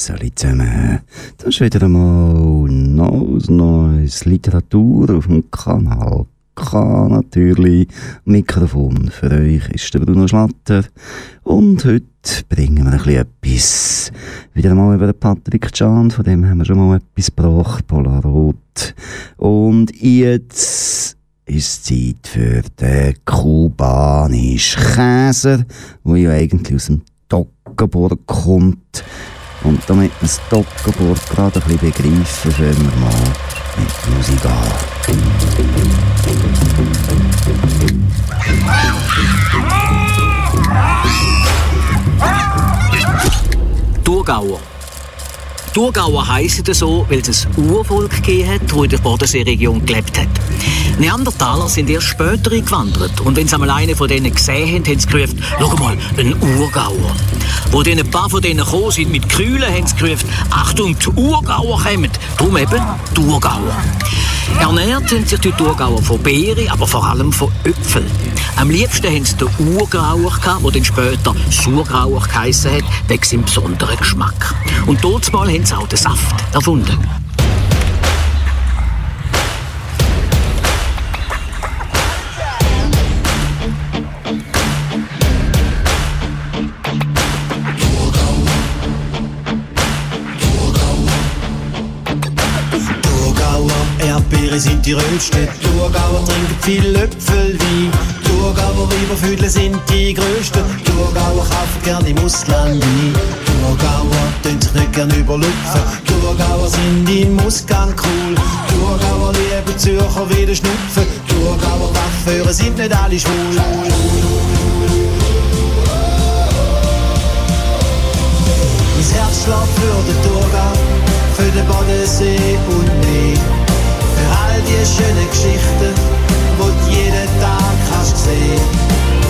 Salut zusammen. Das ist wieder einmal neues, neues Literatur auf dem Kanal. K natürlich. Mikrofon für euch ist der Bruno Schlatter. Und heute bringen wir ein bisschen etwas. Wieder einmal über den Patrick Can, von dem haben wir schon mal etwas gebracht, Polarot. Und jetzt ist Zeit für den kubanischen Käser, der ja eigentlich aus dem Toggenburg kommt. Und damit wir das Toggenburg gerade ein bisschen begreifen, fangen wir mal mit Musik an. Thurgauer. Thurgauer heissen so, weil es ein Urvolk gegeben hat, das in der Bodenseeregion gelebt hat. Neandertaler sind erst später eingewandert. Und wenn sie einmal einen von denen gesehen haben, haben sie gerufen, schau mal, ein Urgauer. Wo dann ein paar von denen gekommen sind mit Kühlen, haben sie gerufen, Achtung, die Urgauer kommen. Darum eben die Urgauer. Ernährt haben sich die Thurgauer von Beeren, aber vor allem von Äpfeln. Am liebsten haben sie den Urgrauer der dann später Surgrauer geheissen hat, wegen seinem besonderen Geschmack. Und dort haben sie auch den Saft erfunden. Sind die Rösten. Thurgauer trinken viel Löpfelwein. Thurgauer Weiberfüdler sind die Größten. Thurgauer kaufen gerne im Ausland ein. Thurgauer tun sich nicht gern überlupfen. Thurgauer sind im Ausgang cool. Thurgauer lieben Zürcher wieder schnupfen. Thurgauer Waffenführer sind nicht alle schwul. Mein Herz schlägt für den Thurgau, für den Bodensee und die schönen Geschichten, wo du jeden Tag kannst sehen.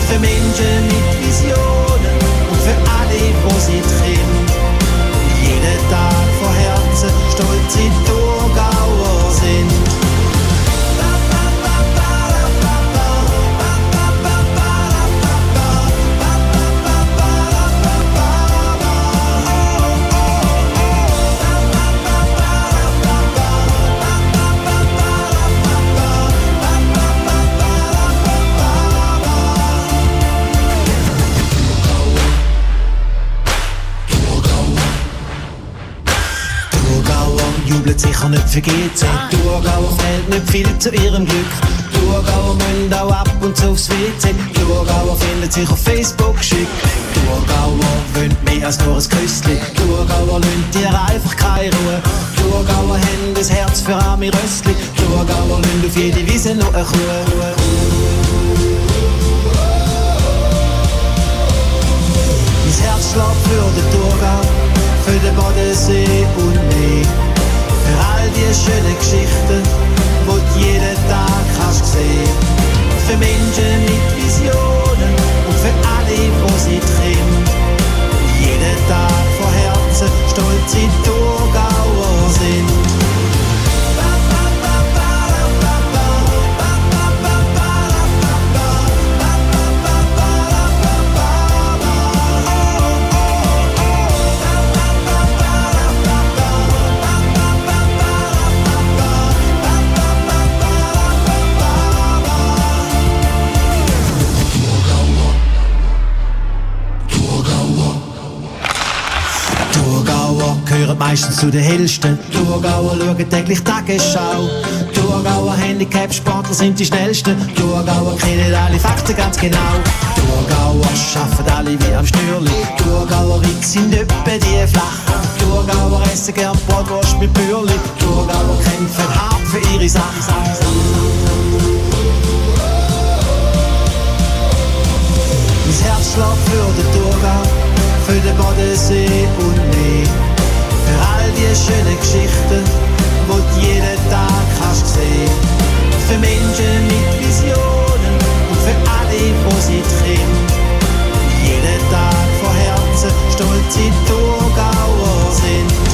Für Menschen mit Visionen und für alle, wo sie trimmen. Jeden Tag von Herzen stolz in Thurgauer sicher nicht für GZ. Thurgauer fällt nicht viel zu ihrem Glück. Thurgauer müssen auch ab und zu aufs WC. Thurgauer findet sich auf Facebook schick. Thurgauer wünscht mehr als nur ein Küsschen. Thurgauer lünt dir einfach keine Ruhe. Thurgauer haben das Herz für arme Röstli. Thurgauer lünt auf jede Wiese noch eine Kuh. Mein Herz schlägt für den Thurgau, für den Bodensee und mehr. All die schönen Geschichten, wo du jeden Tag kannst sehen. Für Menschen mit Visionen und für alle, wo sie trimmen. Jeden Tag von Herzen stolz in Thurgauer sind. Meistens zu den hellsten. Thurgauer schauen täglich Tagesschau. Thurgauer Handicap-Sportler sind die schnellsten. Thurgauer kennen alle Fakten ganz genau. Thurgauer schaffen alle wie am Schnürli. Thurgauer Witz sind öppe die flach. Thurgauer essen gern Brotwurst mit Bürli. Thurgauer kämpfen hart für ihre Sache. Mein Herz schlägt für den Thurgau, für den Bodensee und mehr die schönen Geschichten, wo du jeden Tag kannst sehen. Für Menschen mit Visionen und für alle, wo sie trimmen. Jeden Tag von Herzen stolz in Thurgauer sind.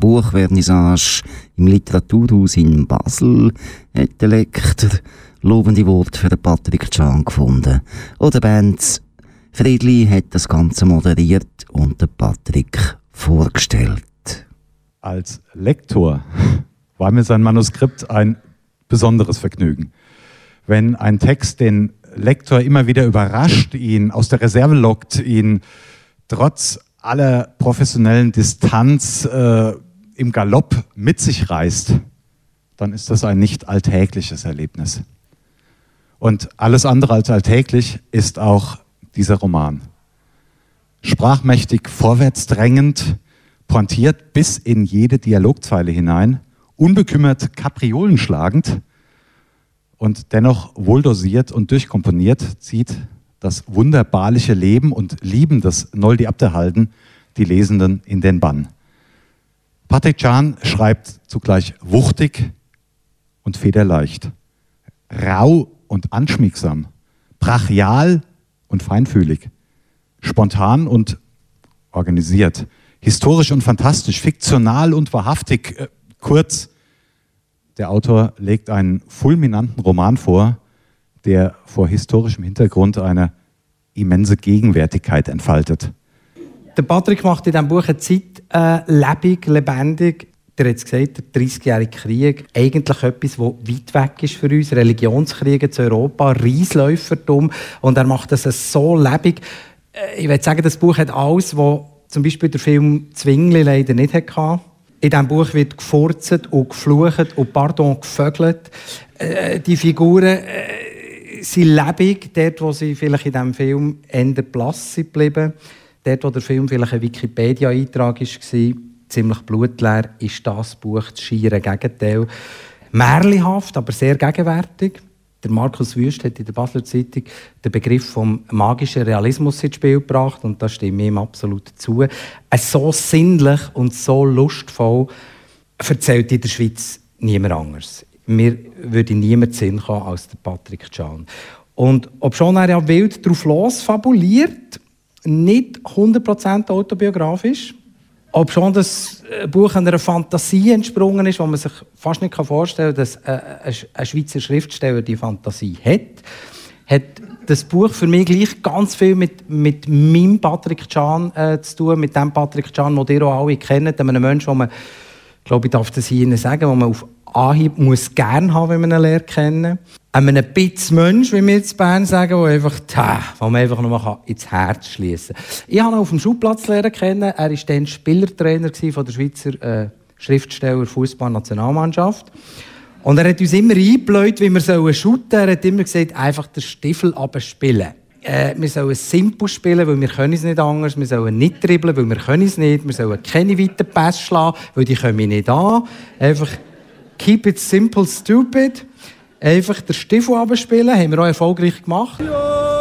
Buchvernissage im Literaturhaus in Basel hat der Lektor lobende Worte für Patrick Can gefunden. Oder Bands Friedli hat das Ganze moderiert und den Patrick vorgestellt. Als Lektor war mir sein Manuskript ein besonderes Vergnügen. Wenn ein Text den Lektor immer wieder überrascht, ihn aus der Reserve lockt, ihn trotz aller professionellen Distanz äh, im Galopp mit sich reißt, dann ist das ein nicht alltägliches Erlebnis. Und alles andere als alltäglich ist auch dieser Roman. Sprachmächtig, vorwärtsdrängend, pointiert bis in jede Dialogzeile hinein, unbekümmert Kapriolen schlagend und dennoch wohldosiert und durchkomponiert zieht das wunderbarliche Leben und Lieben des Noldi Abderhalden die Lesenden in den Bann. Patrick Can schreibt zugleich wuchtig und federleicht, rau und anschmiegsam, brachial und feinfühlig, spontan und organisiert, historisch und fantastisch, fiktional und wahrhaftig, äh, kurz. Der Autor legt einen fulminanten Roman vor, der vor historischem Hintergrund eine immense Gegenwärtigkeit entfaltet. Der Patrick macht in diesem Buch eine Zeit äh, lebendig, lebendig. Der hat es gesagt, der 30-jährige Krieg, eigentlich etwas, das weit weg ist für uns. Religionskriege zu Europa, Reisläufertum. Und er macht das so lebendig. Äh, ich würde sagen, das Buch hat alles, was zum Beispiel der Film Zwingli leider nicht hatte. In diesem Buch wird gefurzt und geflucht und pardon, gevögelt. Äh, die Figuren äh, sind lebendig, dort, wo sie vielleicht in diesem Film eher blass sind geblieben. Dort, wo der Film vielleicht ein Wikipedia-Eintrag war, ziemlich blutleer, ist das Buch das schiere Gegenteil. Märlihaft, aber sehr gegenwärtig. Der Markus Wüst hat in der Basler Zeitung den Begriff vom magischen Realismus ins Spiel gebracht und da stimme ich ihm absolut zu. Es so sinnlich und so lustvoll erzählt in der Schweiz niemand anders. Mir würde niemand Sinn kommen als der Patrick Can. Und ob schon er ja wild drauf los fabuliert, nicht 100% autobiografisch, ob schon das äh, Buch einer Fantasie entsprungen ist, wo man sich fast nicht vorstellen kann, dass äh, ein Schweizer Schriftsteller die Fantasie hat, hat das Buch für mich gleich ganz viel mit, mit meinem Patrick Can äh, zu tun, mit dem Patrick Can, den ihr auch alle kennt, einem Menschen, den man, glaube ich, darf das hier sagen, den man auf Anhieb muss gerne haben, wenn man ihn lernt kennen. Einem bisschen Mensch, wie wir in Bern sagen, der einfach, tja, man einfach nur ins Herz schließen kann. Ich habe ihn auf dem Schulplatz lernen kennen. Er war dann Spielertrainer von der Schweizer äh, Schriftsteller Fußball-Nationalmannschaft. Und er hat uns immer eingebläut, wie wir shooten sollen. Er hat immer gesagt, einfach den Stiefel abspielen. Äh, wir sollen simpel spielen, weil wir können es nicht anders. Wir sollen nicht dribbeln, weil wir können es nicht. Wir sollen keine weiten Pässe schlagen, weil die kommen nicht an. Einfach keep it simple, stupid. Einfach den Stiefel abspielen, haben wir auch erfolgreich gemacht. Ja.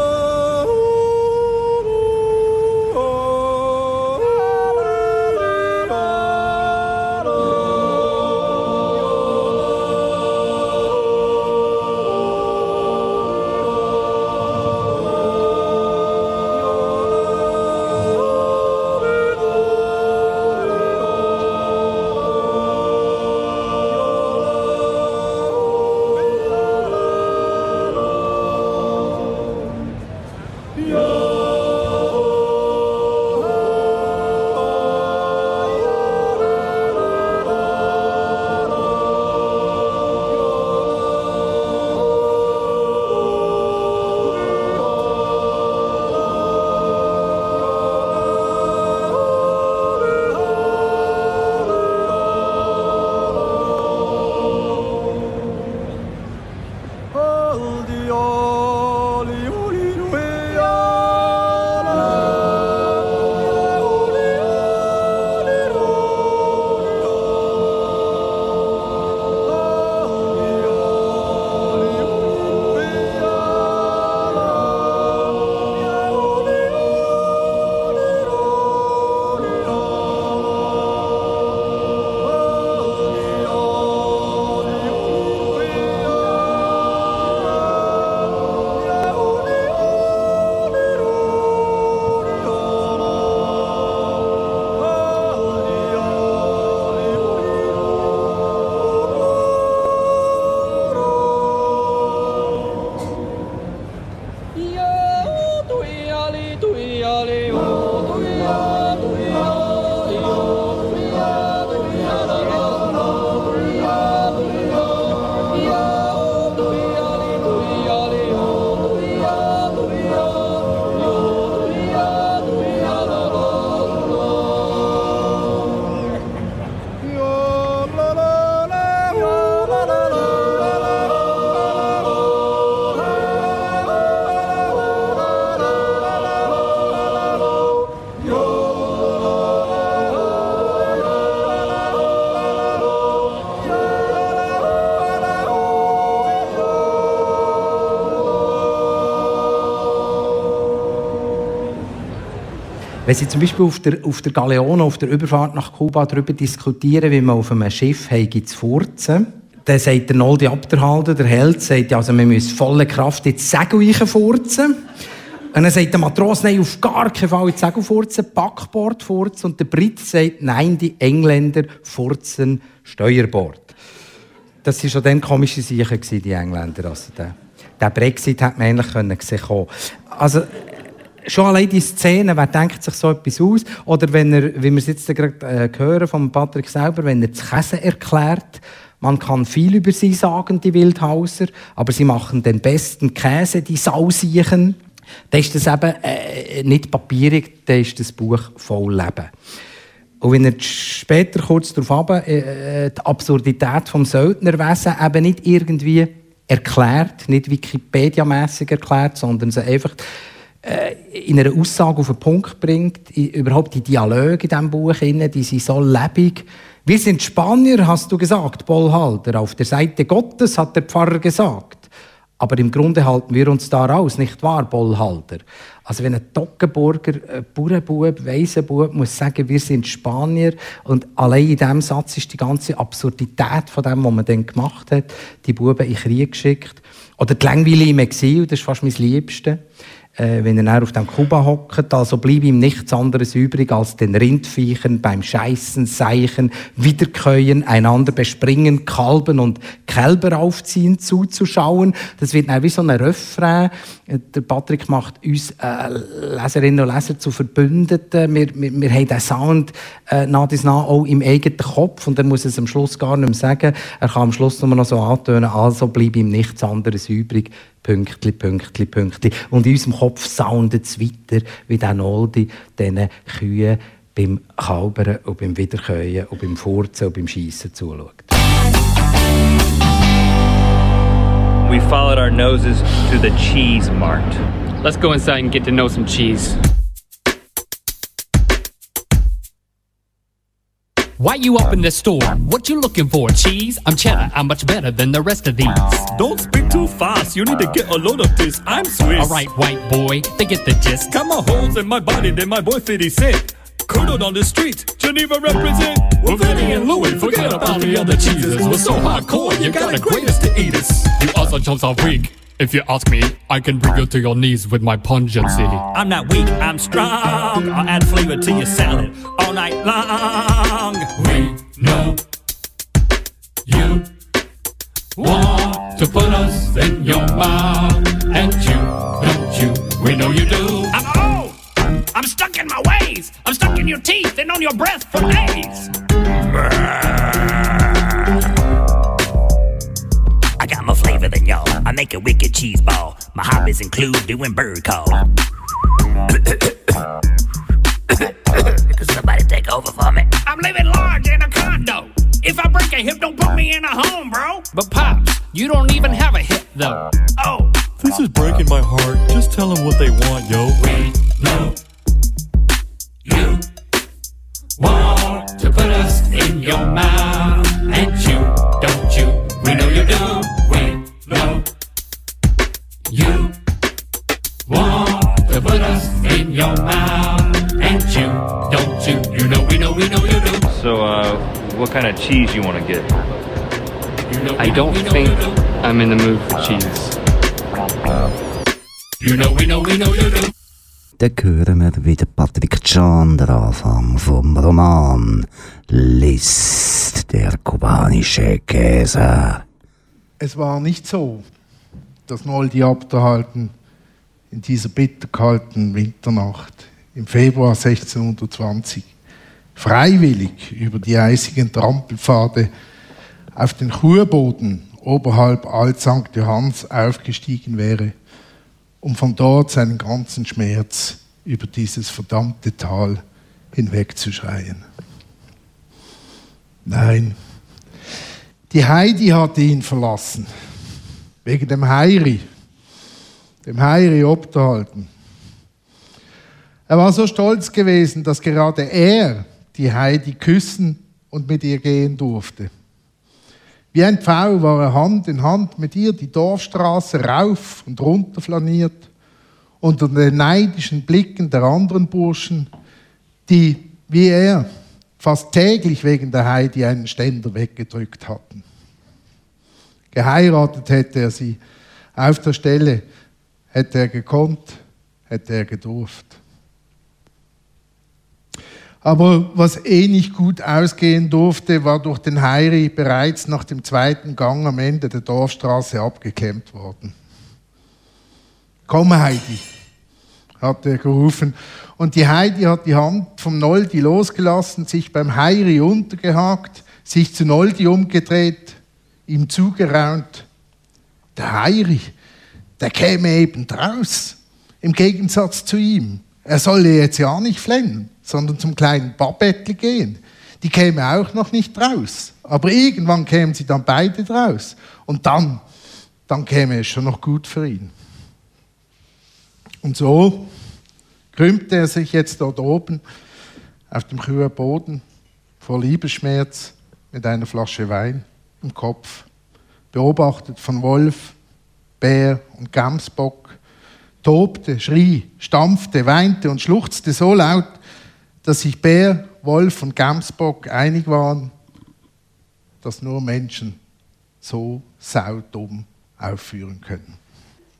Wenn Sie zum Beispiel auf der, auf der Galeone, auf der Überfahrt nach Kuba darüber diskutieren, wie man auf einem Schiff zu furzen, dann sagt der Noldi Abderhalter, der Held, sagt, also wir müssen volle Kraft ins Segel furzen. Und dann sagt der Matros, nein, auf gar keinen Fall ins Segel furzen, Backbord furzen. Und der Brit sagt, nein, die Engländer furzen Steuerbord. Das waren schon dann komische Sachen, die Engländer. Also der, der Brexit hat man eigentlich können sehen Also, schon allein die Szene, wer denkt sich so etwas aus? Oder wenn er, wie wir es jetzt gerade äh, hören von Patrick selber, wenn er das Käse erklärt, man kann viel über sie sagen, die Wildhauser, aber sie machen den besten Käse, die Sausiechen. Dann ist das eben äh, nicht papierig, dann ist das Buch voll Leben. Und wenn er später kurz darauf ab, äh, äh, die Absurdität vom Söldnerwesen eben nicht irgendwie erklärt, nicht Wikipedia-mässig erklärt, sondern sie einfach in einer Aussage auf den Punkt bringt, überhaupt die Dialoge in diesem Buch, die sind so lebendig. Wir sind Spanier, hast du gesagt, Bollhalter. Auf der Seite Gottes, hat der Pfarrer gesagt. Aber im Grunde halten wir uns da raus, nicht wahr, Bollhalter? Also wenn ein Toggenburger, ein Bauernbub, Weisenbub muss sagen, wir sind Spanier und allein in diesem Satz ist die ganze Absurdität von dem, was man dann gemacht hat, die Buben in den Krieg geschickt. Oder die Langweile im Exil, das ist fast mein Liebste äh, wenn er auf dem Kuba hockt. Also blieb ihm nichts anderes übrig, als den Rindviechern beim Scheißen, Seichen, Wiederkäuen, einander bespringen, Kalben und Kälber aufziehen zuzuschauen. Das wird dann wie so ein Refrain. Der Patrick macht uns äh, Leserinnen und Leser zu Verbündeten. Wir, wir, wir haben den Sound äh, nach dies nach auch im eigenen Kopf und er muss es am Schluss gar nicht mehr sagen. Er kann am Schluss nur noch so antönen, also blieb ihm nichts anderes übrig, Pünktli, Pünktli, Pünktli. Und in unserem Kopf soundet es weiter, wie der Noldi diesen Kühen beim Kalbern und beim Wiederkäuen und beim Furzen und beim Schiessen zuschaut. We followed our noses to the cheese mart. Let's go inside and get to know some cheese. Why you up in the store? What you looking for? Cheese? I'm cheddar. I'm much better than the rest of these. Don't speak too fast. You need to get a load of this. I'm Swiss. Alright, white boy. They get the gist. Got more holes in my body than my boy 50 Cent. Curdled on the street, Geneva represent. Well, Vinny and Louis, forget about the other cheeses. We're so hardcore, you got the greatest to eat us. You awesome chumps are weak. If you ask me, I can bring you to your knees with my pungency. I'm not weak, I'm strong. I'll add flavor to your salad all night long. We know you want to put us in your mouth, and you, don't you? We know you do. I'm old. I'm stuck in my ways. I'm stuck in your teeth and on your breath for days. Flavor than y'all. I make a wicked cheese ball. My hobbies include doing bird call. Could somebody take over for me? I'm living large in a condo. If I break a hip, don't put me in a home, bro. But Pops, you don't even have a hip, though. Oh. This is breaking my heart. Just tell them what they want, yo. We know you want to put us in your mouth. And you, don't you? We know you do. No. You want to put us in your mouth, and you don't you? You know we know we know you do. So, uh, what kind of cheese you want to get? You know, I don't know, think I'm in the mood for cheese. You know we know we know you do. Dann hören wir wieder Patrick Can, der Anfang vom Roman List, der kubanische Käse. Es war nicht so, dass Noldi Abderhalten in dieser bitterkalten Winternacht im Februar 1620 freiwillig über die eisigen Trampelpfade auf den Churboden oberhalb Alt St. Johanns aufgestiegen wäre, um von dort seinen ganzen Schmerz über dieses verdammte Tal hinwegzuschreien. Nein, die Heidi hatte ihn verlassen. Wegen dem Heiri. Dem Heiri obgehalten. Er war so stolz gewesen, dass gerade er die Heidi küssen und mit ihr gehen durfte. Wie ein Pfau war er Hand in Hand mit ihr die Dorfstraße rauf und runter flaniert, unter den neidischen Blicken der anderen Burschen, die, wie er, fast täglich wegen der Heidi einen Ständer weggedrückt hatten. Geheiratet hätte er sie. Auf der Stelle hätte er gekonnt, hätte er gedurft. Aber was eh nicht gut ausgehen durfte, war durch den Heiri bereits nach dem zweiten Gang am Ende der Dorfstraße abgeklemmt worden. Komm, Heidi, hat er gerufen. Und die Heidi hat die Hand vom Noldi losgelassen, sich beim Heiri untergehakt, sich zu Noldi umgedreht, ihm zugeraunt. Der Heiri, der käme eben draus, im Gegensatz zu ihm. Er solle jetzt ja nicht flennen, sondern zum kleinen Babettel gehen. Die käme auch noch nicht raus. Aber irgendwann kämen sie dann beide draus. Und dann, dann käme es schon noch gut für ihn. Und so krümmte er sich jetzt dort oben auf dem kühlen Boden vor Liebesschmerz mit einer Flasche Wein im Kopf, beobachtet von Wolf, Bär und Gamsbock, tobte, schrie, stampfte, weinte und schluchzte so laut, dass sich Bär, Wolf und Gamsbock einig waren, dass nur Menschen so saudumm aufführen können.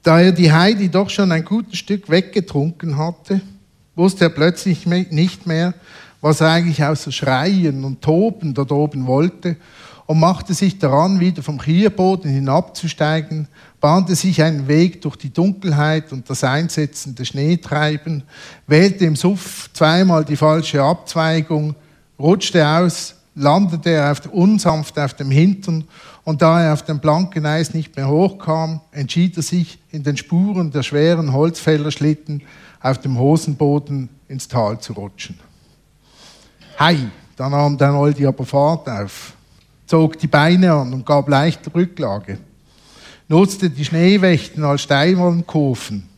Da er die Heidi doch schon ein gutes Stück weggetrunken hatte, wusste er plötzlich nicht mehr, was er eigentlich außer Schreien und Toben dort oben wollte und machte sich daran, wieder vom Kierboden hinabzusteigen, bahnte sich einen Weg durch die Dunkelheit und das einsetzende Schneetreiben, wählte im Suff zweimal die falsche Abzweigung, rutschte aus, landete auf, unsanft auf dem Hintern und da er auf dem blanken Eis nicht mehr hochkam, entschied er sich, in den Spuren der schweren Holzfällerschlitten auf dem Hosenboden ins Tal zu rutschen. Hei, da nahm der Noldi aber Fahrt auf, zog die Beine an und gab leichte Rücklage, nutzte die Schneewächten als Steinwollenkurven.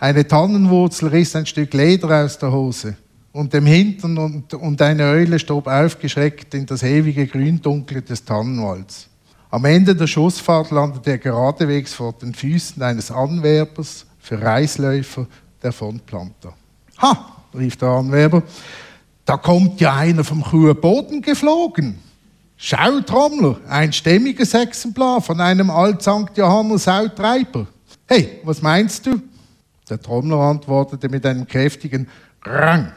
Eine Tannenwurzel riss ein Stück Leder aus der Hose und dem Hintern und, und eine Eule stob aufgeschreckt in das ewige Gründunkel des Tannenwalds. Am Ende der Schussfahrt landete er geradewegs vor den Füßen eines Anwerbers für Reisläufer der von. Ha, rief der Anwerber, da kommt ja einer vom hohen Boden geflogen. Schau, Trommler, ein stämmiges Exemplar von einem Alt-St. Johanner Sautreiber. Hey, was meinst du? Der Trommler antwortete mit einem kräftigen Rang.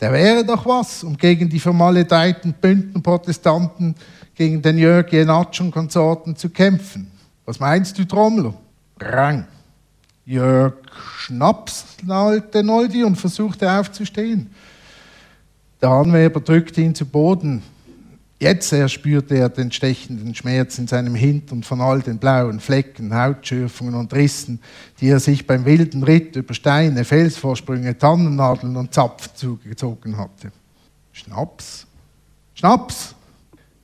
Der wäre doch was, um gegen die vermaledeiten Bündnerprotestanten gegen den Jörg Jenatsch und Konsorten zu kämpfen. Was meinst du, Trommler? Rang. Jörg schnapsnalte Noldi und versuchte aufzustehen. Der Anwerber drückte ihn zu Boden. Jetzt erst spürte er den stechenden Schmerz in seinem Hintern von all den blauen Flecken, Hautschürfungen und Rissen, die er sich beim wilden Ritt über Steine, Felsvorsprünge, Tannennadeln und Zapfen zugezogen hatte. Schnaps? Schnaps!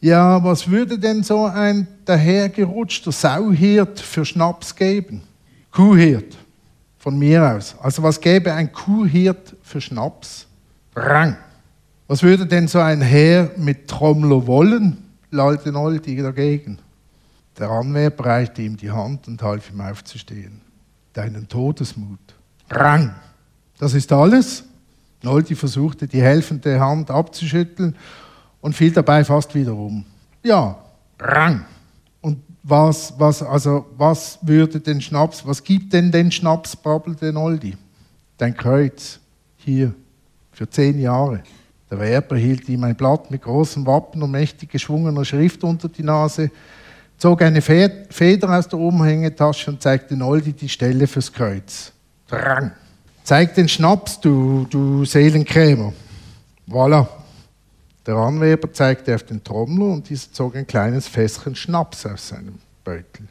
Ja, was würde denn so ein dahergerutschter Sauhirt für Schnaps geben? Kuhhirt, von mir aus. Also was gäbe ein Kuhhirt für Schnaps? Rang. Was würde denn so ein Herr mit Trommler wollen? lallte Noldi dagegen. Der Anwerber reichte ihm die Hand und half ihm aufzustehen. Deinen Todesmut. Rang. Das ist alles? Noldi versuchte, die helfende Hand abzuschütteln und fiel dabei fast wieder um. Ja, Rang. Und was, was, also, was würde den Schnaps, was gibt denn den Schnaps, brabbelte Noldi? Dein Kreuz, hier, für zehn Jahre. Der Werber hielt ihm ein Blatt mit großem Wappen und mächtig geschwungener Schrift unter die Nase, zog eine Feder aus der Umhängetasche und zeigte Noldi die Stelle fürs Kreuz. Drang. Zeig den Schnaps, du, du Seelenkrämer. Voilà, der Anweber zeigte auf den Trommler und dieser zog ein kleines Fässchen Schnaps aus seinem Beutel.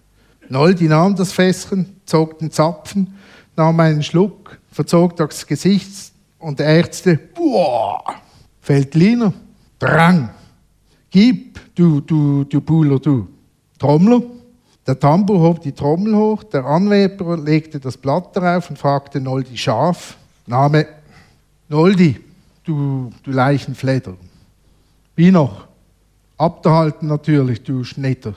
Noldi nahm das Fässchen, zog den Zapfen, nahm einen Schluck, verzog das Gesicht und ärzte, boah, Feldliner, Drang, gib, du, du, du Buhler, du. Trommler. Der Tambour hob die Trommel hoch, der Anweber legte das Blatt darauf und fragte Noldi scharf, Name, Noldi, du, du Leichenfledder. Wie noch? Abgehalten natürlich, du Schnitter.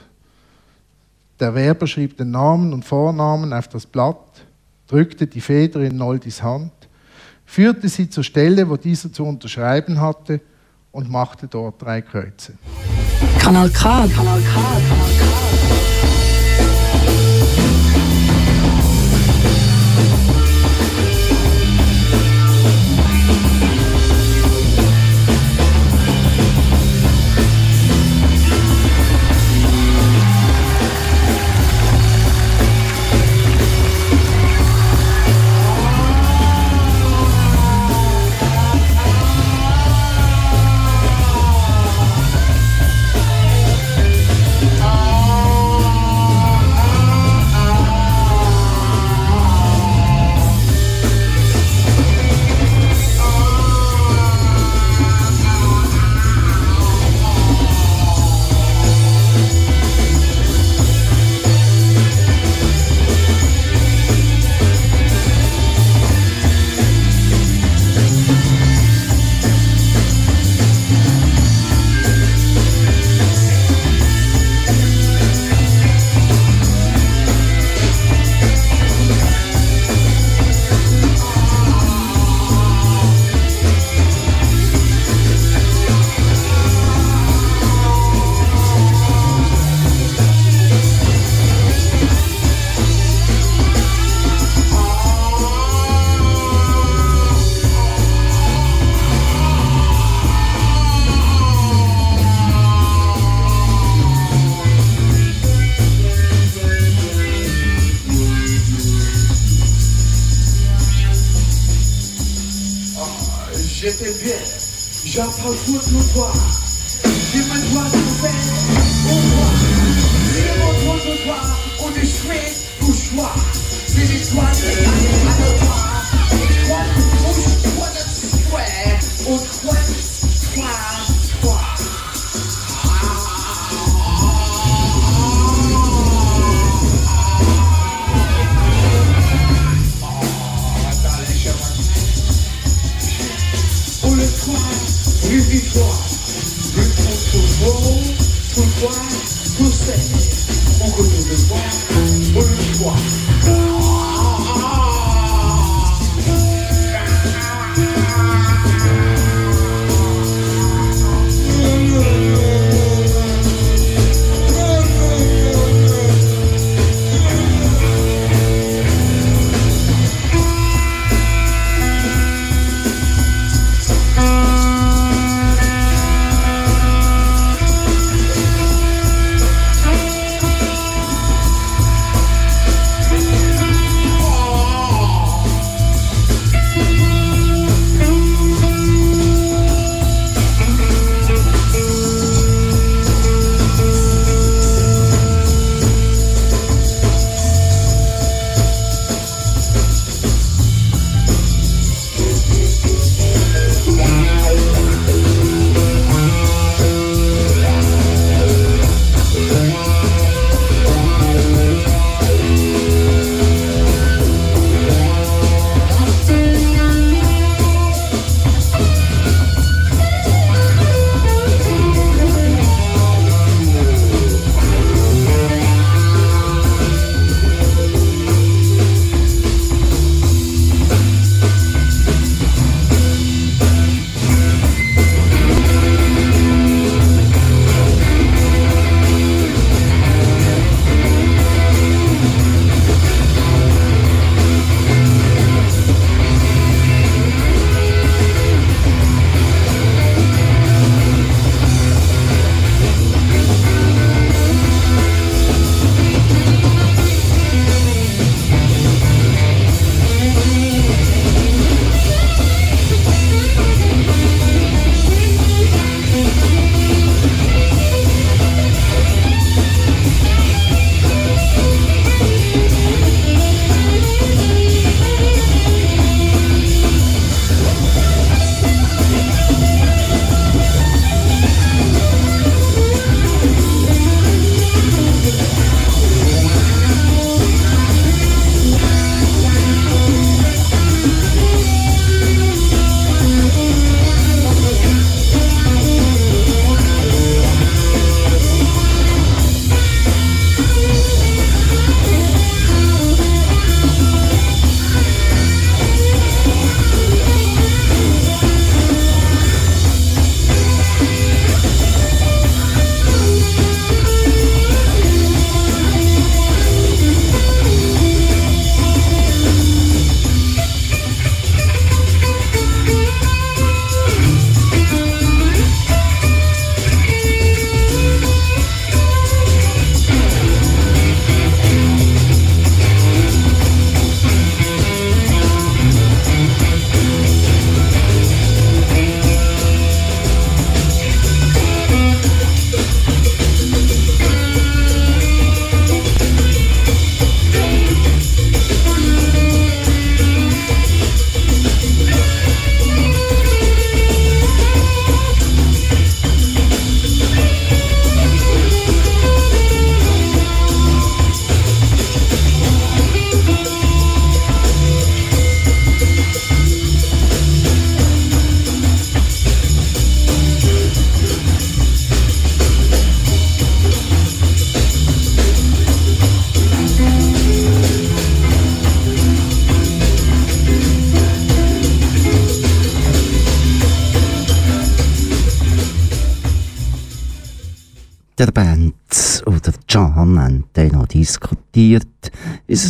Der Werber schrieb den Namen und Vornamen auf das Blatt, drückte die Feder in Noldis Hand, führte sie zur Stelle, wo dieser zu unterschreiben hatte und machte dort drei Kreuze. Kanal K. Kanal K. Kanal K. J'apprends tout le soir.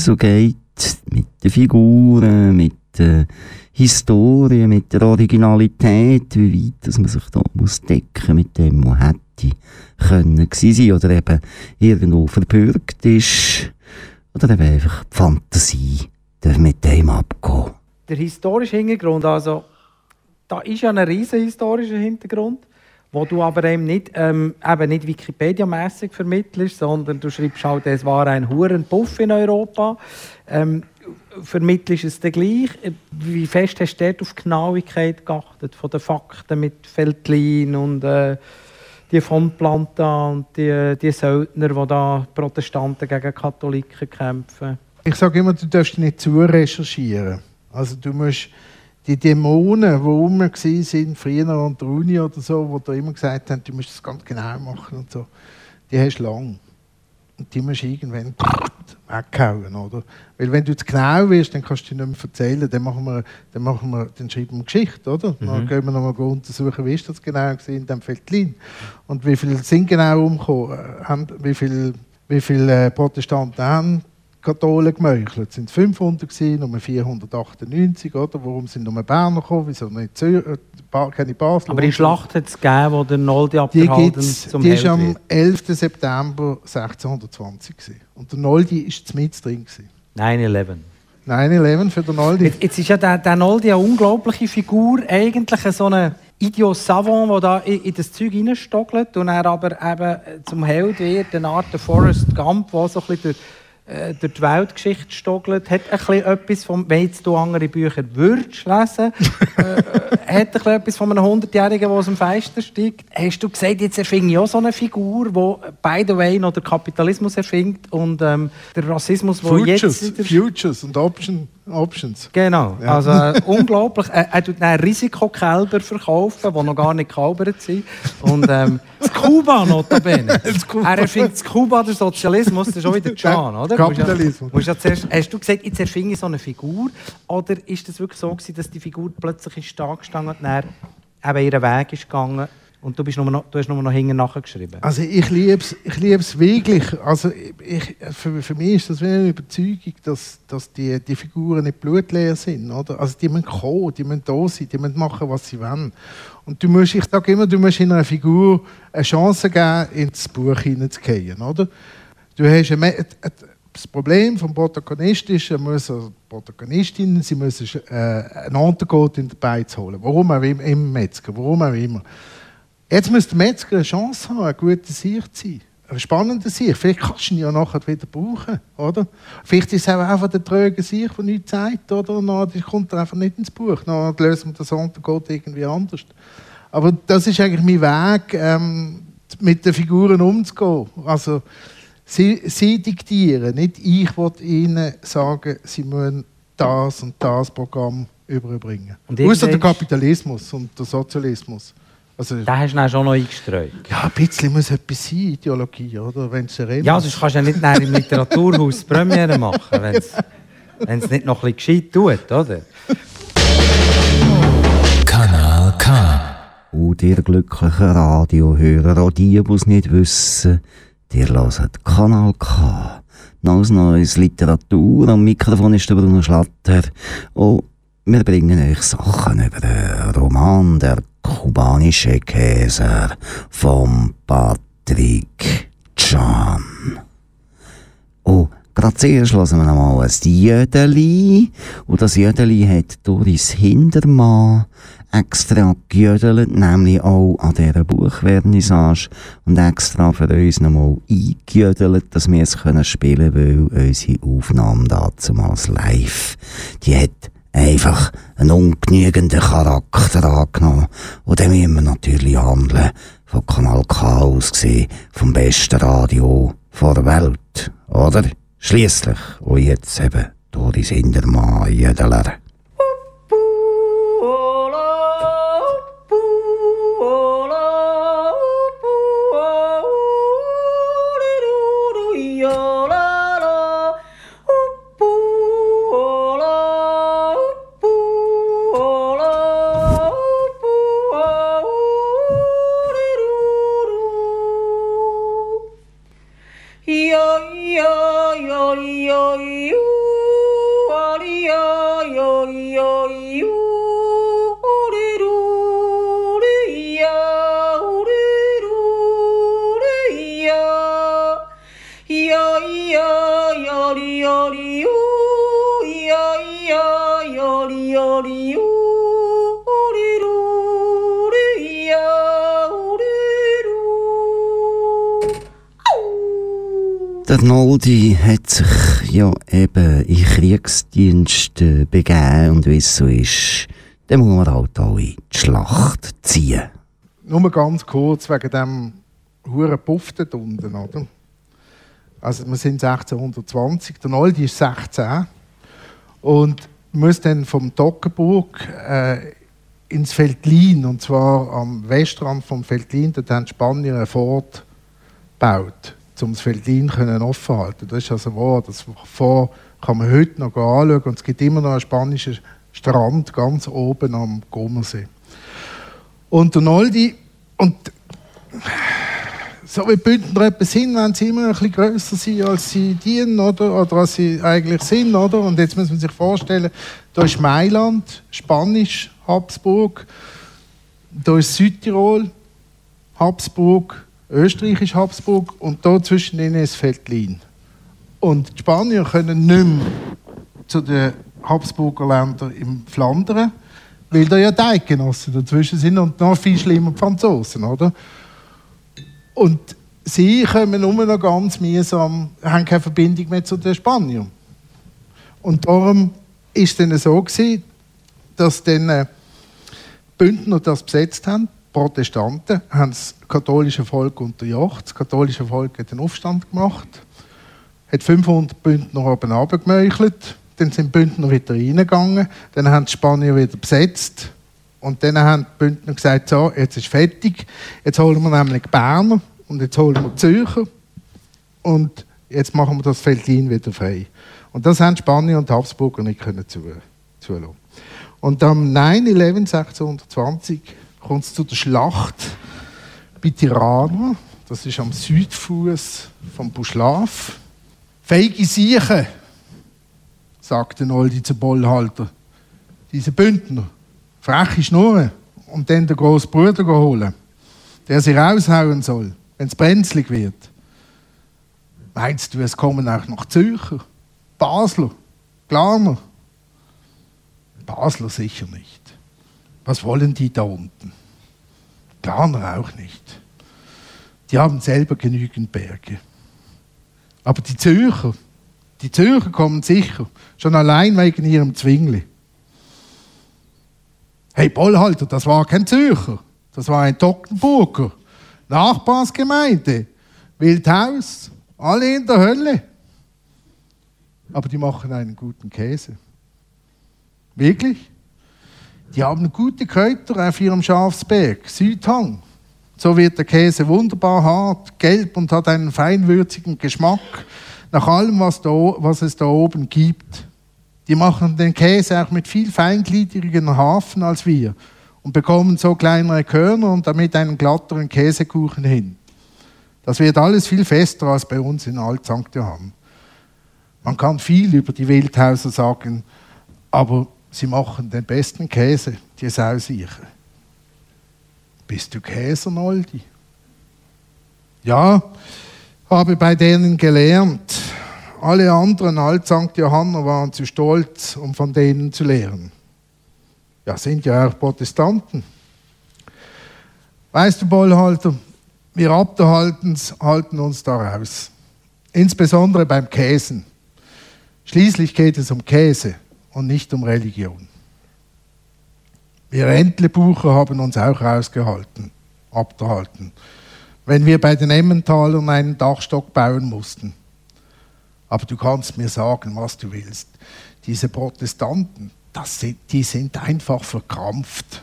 So geht mit den Figuren, mit der Historie, mit der Originalität, wie weit dass man sich da muss decken mit dem, was hätte können sein oder eben irgendwo verbürgt ist oder eben einfach die Fantasie darf mit dem abgehen. Der historische Hintergrund, also da ist ja ein riesen historischer Hintergrund, wo du aber eben nicht, ähm, eben nicht Wikipedia-mässig vermittelst, sondern du schreibst halt, es war ein Hurenpuff in Europa. Ähm, vermittelst es dann gleich? Wie fest hast du auf Genauigkeit geachtet von den Fakten mit Veltlin und äh, die von und die, die Söldner, die da Protestanten gegen Katholiken kämpfen? Ich sage immer, du darfst nicht zu recherchieren. Also du musst die Dämonen, die rum waren, früher an der Uni oder so, die da immer gesagt haben, du musst das ganz genau machen und so, die hast du lang. Und die musst du irgendwann weghauen, oder? Weil wenn du zu genau wirst, dann kannst du dir nicht mehr erzählen. Dann, machen wir, dann, machen wir, dann schreiben wir eine Geschichte, oder? Mhm. Dann gehen wir nochmal untersuchen, wie ist das genau in dem Feldlin. Und wie viele sind genau umgekommen, wie viele wie viele Protestanten haben Katholen gemeuchelt. Es sind 500 gewesen, nur 498, oder? Warum sind nur Berner gekommen? Wieso nicht Zür äh, keine Basel? Aber die Schlacht hat es gegeben, wo der Noldi Abderhalden zum Die war am 11. September 1620 gewesen. Und der Noldi war mit drin. 9-11. 9-11 für den Noldi. Jetzt, jetzt ist ja der, der Noldi eine unglaubliche Figur, eigentlich so eine Idiot Savant, der da in, in das Zeug reinstockelt und er aber eben zum Held wird, eine Art Forrest Gump, der so ein bisschen äh, durch die Weltgeschichte stoggelt, hat ein bisschen etwas von, wenn jetzt du andere Bücher würdest lesen, äh, äh, hat ein bisschen etwas von einem 100-Jährigen, der aus dem Fenster steigt. Hast du gesagt, jetzt erfinde ich auch so eine Figur, die, by the way, noch den Kapitalismus erfindet und ähm, der Rassismus, der jetzt... Futures, Futures und Option, Options. Genau, ja. also äh, unglaublich. Er, er tut einen Risikokälber verkaufen, die noch gar nicht gekalbert sind. Und ähm, das Kuba notabene. er erfindet das Kuba, der Sozialismus, das ist auch wieder Can, oder? Kapitalismus. Ja, ja zuerst, hast du gesagt, jetzt erfinde ich so eine Figur? Oder ist das wirklich so gewesen, dass die Figur plötzlich ist da gestanden und dann eben ihren Weg ist gegangen und du, bist nur noch, du hast nur noch hinten nachgeschrieben? Also ich liebe es ich lieb's wirklich. Also ich, für, für mich ist das wie eine Überzeugung, dass, dass die, die Figuren nicht blutleer sind. Oder? Also die müssen kommen, die müssen da sein, die müssen machen, was sie wollen. Und du musst, ich sage immer, du musst in einer Figur eine Chance geben, ins Buch hineinzugehen. Du hast eine, das Problem vom Protagonist ist, er muss, Protagonistin, sie müssen äh, einen Antigot in den Beiz holen. Warum auch immer, im Metzger, warum auch immer. Jetzt muss der Metzger eine Chance haben, ein guter Sicht zu sein. Ein spannender Sicht. Vielleicht kannst du ihn ja nachher wieder brauchen, oder? Vielleicht ist es auch einfach der tröge Sicht, der nichts sagt, oder? Und dann kommt er einfach nicht ins Buch. Dann lösen wir das Antigot irgendwie anders. Aber das ist eigentlich mein Weg, ähm, mit den Figuren umzugehen. Also, Sie, sie diktieren, nicht ich wollte ihnen sagen, sie müssen das und das Programm überbringen. Außer der Kapitalismus und der Sozialismus. Also, da hast du dann schon noch eingestreut. Ja, ein bisschen muss etwas sein, Ideologie, oder? Wenn's ja, sonst kannst du ja nicht im Literaturhaus Premiere machen, wenn es nicht noch ein bisschen gescheit tut, oder? Kanal K. Und ihr glücklichen Radiohörer, auch die, die es nicht wissen, Ihr hört Kanal K. Neues Neues Literatur. Am Mikrofon ist der Bruno Schlatter. Und wir bringen euch Sachen über den Roman Der kubanische Käser von Patrick Can. Und gerade zuerst hören wir noch mal ein Jödeli. Und das Jödeli hat Doris Hindermann extra gejödelt, nämlich auch an dieser Buchvernissage und extra für uns nochmal eingejödelt, dass wir es können spielen können, weil unsere Aufnahme damals live, die hat einfach einen ungenügenden Charakter angenommen. Und dann müssen wir natürlich handeln, von Kanal K aus gesehen, vom besten Radio der Welt, oder? Schließlich, und jetzt eben Doris Hindermann, Jödeler. Der Noldi hat sich ja eben in Kriegsdienst äh, begeben und wie es so ist, dann muss man halt auch in die Schlacht ziehen. Nur ganz kurz wegen dem huren Puff dort unten, oder? Also wir sind 1620, der Noldi ist 16 und muss dann vom Toggenburg äh, ins Veltlin, und zwar am Westrand vom Veltlin, dort haben die Spanier ein Fort gebaut, um das Veltlin können offen. Das ist also wahr, das Fort kann man heute noch anschauen und es gibt immer noch einen spanischen Strand ganz oben am Gomersee. Und der Noldi, und so wie Bündner etwas sind, wenn sie immer ein bisschen grösser sind, als sie dienen, oder? oder als sie eigentlich sind. Oder? Und jetzt muss man sich vorstellen, da ist Mailand, Spanisch, Habsburg, da ist Südtirol, Habsburg, Österreich ist Habsburg und da zwischen ihnen ist Veltlin. Und die Spanier können nicht mehr zu den Habsburger Ländern im Flandern, weil da ja die Eidgenossen dazwischen sind und noch viel schlimmer die Franzosen, oder? Und sie kommen nur noch ganz mühsam, haben keine Verbindung mehr zu den Spaniern. Und darum ist es dann so gewesen, dass dann äh, Bündner das besetzt haben, Protestanten, haben das katholische Volk unterjocht. Das katholische Volk hat einen Aufstand gemacht, hat 500 Bündner oben runtergemeuchelt, dann sind die Bündner wieder reingegangen, dann haben die Spanier wieder besetzt und dann haben die Bündner gesagt, so, jetzt ist fertig, jetzt holen wir nämlich Berner und jetzt holen wir Zürcher und jetzt machen wir das Veltlin wieder frei. Und das haben Spanier und Habsburger nicht können zulassen. Und am 9-11 1620 kommt es zu der Schlacht bei Tirana. Das ist am Südfuß vom Buschlaf. Feige Siechen, sagte Noldi zu Bollhalter. Diese Bündner, freche Schnurren und dann den grossen Bruder holen, der sie raushauen soll, wenn es brenzlig wird. Meinst du, es kommen auch noch Zürcher, Basler, Glaner? Basler sicher nicht. Was wollen die da unten? Glaner auch nicht. Die haben selber genügend Berge. Aber die Zürcher, die Zürcher kommen sicher, schon allein wegen ihrem Zwingli. Hey, Bollhalter, das war kein Zürcher, das war ein Toggenburger, Nachbarsgemeinde, Wildhaus, alle in der Hölle. Aber die machen einen guten Käse. Wirklich? Die haben gute Kräuter auf ihrem Schafsberg, Südhang. So wird der Käse wunderbar hart, gelb und hat einen feinwürzigen Geschmack nach allem, was, da, was es da oben gibt. Die machen den Käse auch mit viel feingliedrigen Hafen als wir und bekommen so kleinere Körner und damit einen glatteren Käsekuchen hin. Das wird alles viel fester als bei uns in Alt St. Johann. Man kann viel über die Wildhauser sagen, aber sie machen den besten Käse, die Sausiche. Bist du Käser, Noldi? Ja, habe bei denen gelernt. Alle anderen Alt-St. Johanner waren zu stolz, um von denen zu lehren. Ja, sind ja auch Protestanten. Weißt du, Bollhalter, wir Abderhalten halten uns da raus. Insbesondere beim Käsen. Schließlich geht es um Käse und nicht um Religion. Wir Entlebucher haben uns auch rausgehalten, abgehalten, wenn wir bei den Emmentalern einen Dachstock bauen mussten. Aber du kannst mir sagen, was du willst. Diese Protestanten, sind, die sind einfach verkrampft.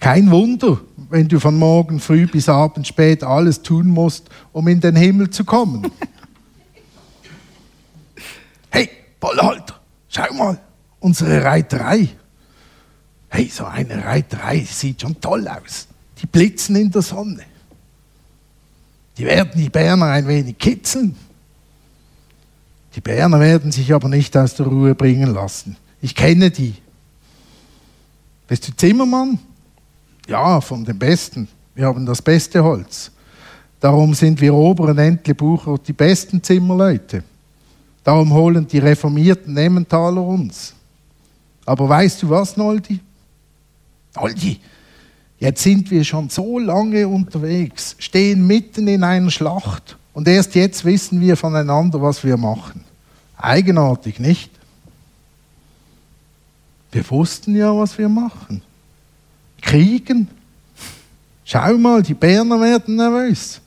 Kein Wunder, wenn du von morgen früh bis abend spät alles tun musst, um in den Himmel zu kommen. Hey, Bollhalter, schau mal, unsere Reiterei. Hey, so eine Reiterei sieht schon toll aus. Die blitzen in der Sonne. Die werden die Berner ein wenig kitzeln. Die Berner werden sich aber nicht aus der Ruhe bringen lassen. Ich kenne die. Bist du Zimmermann? Ja, von den Besten. Wir haben das beste Holz. Darum sind wir oberen Entlebucher die besten Zimmerleute. Darum holen die reformierten Emmentaler uns. Aber weißt du was, Noldi? Noldi, Jetzt sind wir schon so lange unterwegs, stehen mitten in einer Schlacht Und erst jetzt wissen wir voneinander, was wir machen. Eigenartig, nicht? Wir wussten ja, was wir machen. Kriegen. Schau mal, die Berner werden nervös.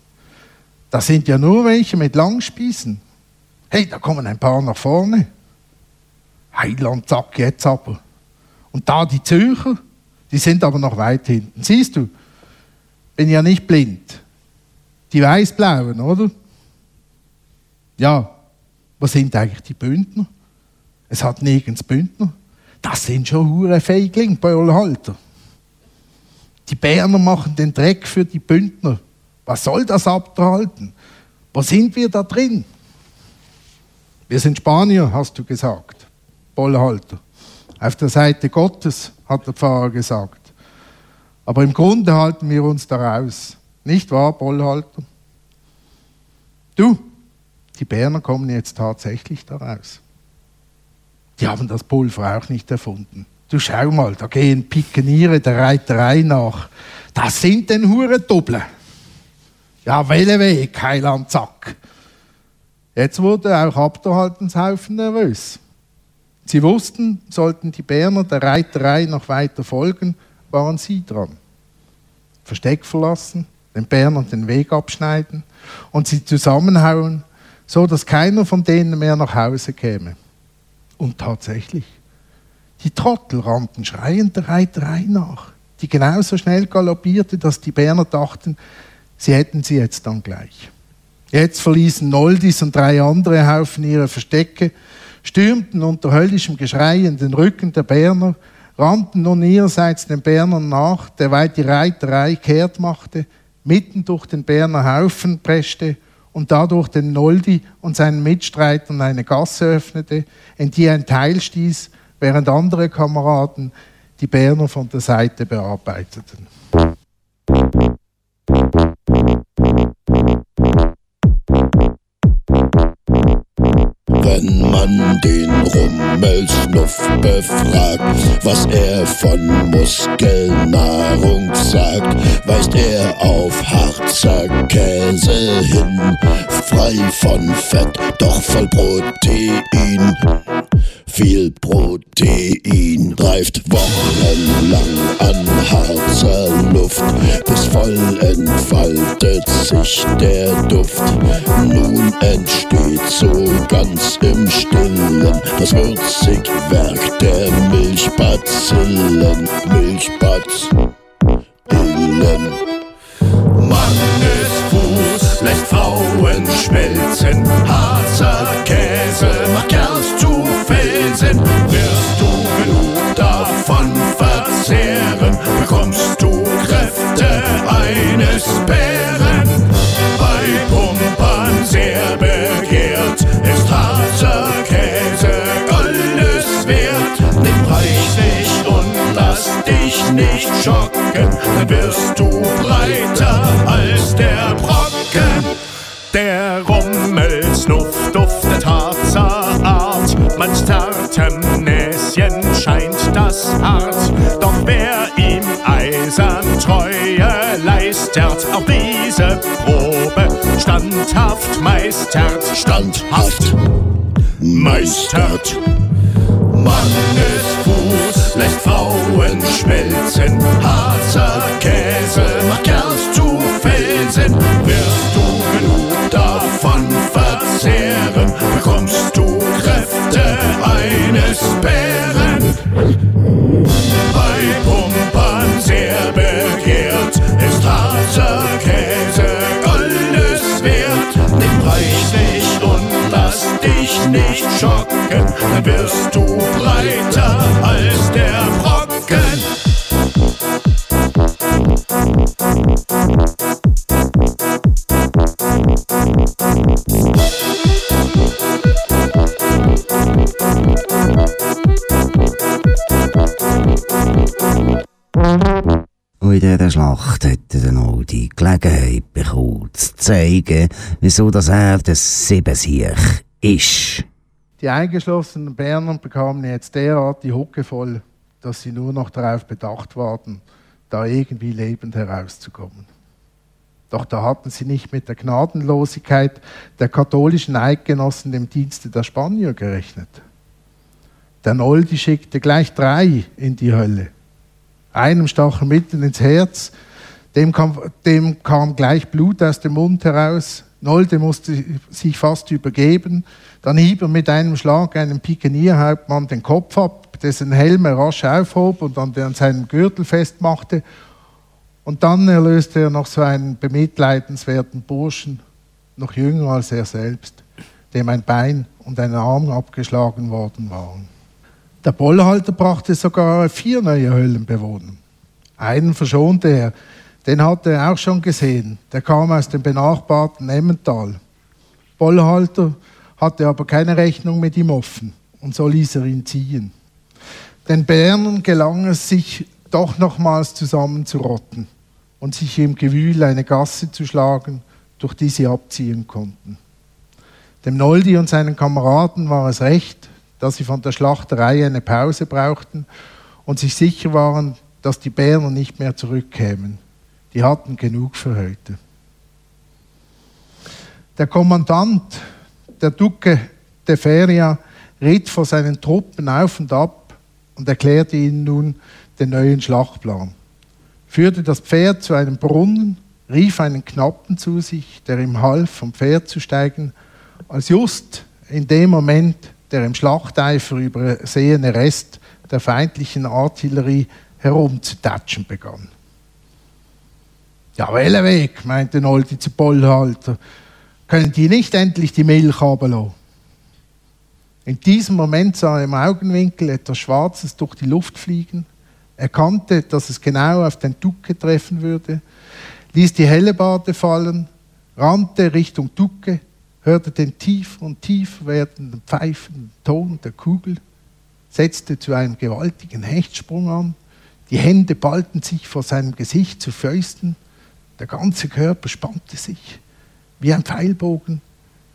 Da sind ja nur welche mit Langspießen. Hey, da kommen ein paar nach vorne. Heiland, zack, jetzt aber. Und da die Zürcher, die sind aber noch weit hinten. Siehst du, bin ja nicht blind. Die Weißblauen, oder? Ja, was sind eigentlich die Bündner? Es hat nirgends Bündner. Das sind schon hure Feigling, Halter. Die Berner machen den Dreck für die Bündner. Was soll das abhalten? Wo sind wir da drin? Wir sind Spanier, hast du gesagt, Bollhalter. Auf der Seite Gottes, hat der Pfarrer gesagt. Aber im Grunde halten wir uns da raus. Nicht wahr, Bollhalter? Du, die Berner kommen jetzt tatsächlich da raus. Die haben das Pulver auch nicht erfunden. Du schau mal, da gehen Pikeniere der Reiterei nach. Das sind den Hurendoppler. Ja, welle Weg, Heiland, zack. Jetzt wurde auch Abderhaltenshaufen nervös. Sie wussten, sollten die Berner der Reiterei noch weiter folgen, waren sie dran. Versteck verlassen, den Bernern den Weg abschneiden und sie zusammenhauen, so dass keiner von denen mehr nach Hause käme. Und tatsächlich, die Trottel rannten schreiend der Reiterei nach, die genauso schnell galoppierte, dass die Berner dachten, sie hätten sie jetzt dann gleich. Jetzt verließen Noldis und drei andere Haufen ihre Verstecke, stürmten unter höllischem Geschrei in den Rücken der Berner, rannten nun ihrerseits den Bernern nach, der weit die Reiterei kehrt machte, mitten durch den Berner Haufen preschte und dadurch den Noldi und seinen Mitstreitern eine Gasse öffnete, in die ein Teil stieß, während andere Kameraden die Berner von der Seite bearbeiteten. Wenn man den Rummelsnuff befragt, was er von Muskelnahrung sagt, weist er auf Harzer Käse hin, frei von Fett, doch voll Protein viel Protein, greift wochenlang an Harzer Luft, bis voll entfaltet sich der Duft. Nun entsteht so ganz im Stillen das Würzigwerk der Milchbazillen, Milchbazillen. Mannesfuß lässt Frauen schmelzen, Harzer Käse Wirst du genug davon verzehren, bekommst du Kräfte eines Bären. Meistert, standhaft meistert. Mannesfuß lässt Frauen schmelzen, Harzer Käse wirst du breiter als der Brocken. Und in dieser Schlacht hätte er noch die Gelegenheit bekommen, zu zeigen, wieso das er der Siebensieg ist. Die eingeschlossenen Berner bekamen jetzt derart die Hucke voll, dass sie nur noch darauf bedacht waren, da irgendwie lebend herauszukommen. Doch da hatten sie nicht mit der Gnadenlosigkeit der katholischen Eidgenossen im Dienste der Spanier gerechnet. Der Noldi schickte gleich drei in die Hölle. Einem stach er mitten ins Herz, dem kam, dem kam gleich Blut aus dem Mund heraus. Nolde musste sich fast übergeben. Dann hieb er mit einem Schlag einem Pikenierhauptmann den Kopf ab, dessen Helm er rasch aufhob und an, seinem Gürtel festmachte. Und dann erlöste er noch so einen bemitleidenswerten Burschen, noch jünger als er selbst, dem ein Bein und ein Arm abgeschlagen worden waren. Der Bollhalter brachte sogar vier neue Höllenbewohner. Einen verschonte er, den hatte er auch schon gesehen. Der kam aus dem benachbarten Emmental. Bollhalter hatte aber keine Rechnung mit ihm offen und so ließ er ihn ziehen. Den Bernern gelang es, sich doch nochmals zusammenzurotten und sich im Gewühl eine Gasse zu schlagen, durch die sie abziehen konnten. Dem Noldi und seinen Kameraden war es recht, dass sie von der Schlachterei eine Pause brauchten und sich sicher waren, dass die Berner nicht mehr zurückkämen. Die hatten genug für heute. Der Kommandant der Duque de Feria ritt vor seinen Truppen auf und ab und erklärte ihnen nun den neuen Schlachtplan. Führte das Pferd zu einem Brunnen, rief einen Knappen zu sich, der ihm half, vom Pferd zu steigen, als just in dem Moment der im Schlachteifer übersehene Rest der feindlichen Artillerie herumzutatschen begann. Ja, welcher Weg, meinte Noldi zu Bollhalter. Können die nicht endlich die Milch haben In diesem Moment sah er im Augenwinkel etwas Schwarzes durch die Luft fliegen, erkannte, dass es genau auf den Ducke treffen würde, ließ die Hellebarde fallen, rannte Richtung Ducke, hörte den tiefer und tiefer werdenden pfeifenden Ton der Kugel, setzte zu einem gewaltigen Hechtsprung an, die Hände ballten sich vor seinem Gesicht zu Fäusten, der ganze Körper spannte sich wie ein Pfeilbogen,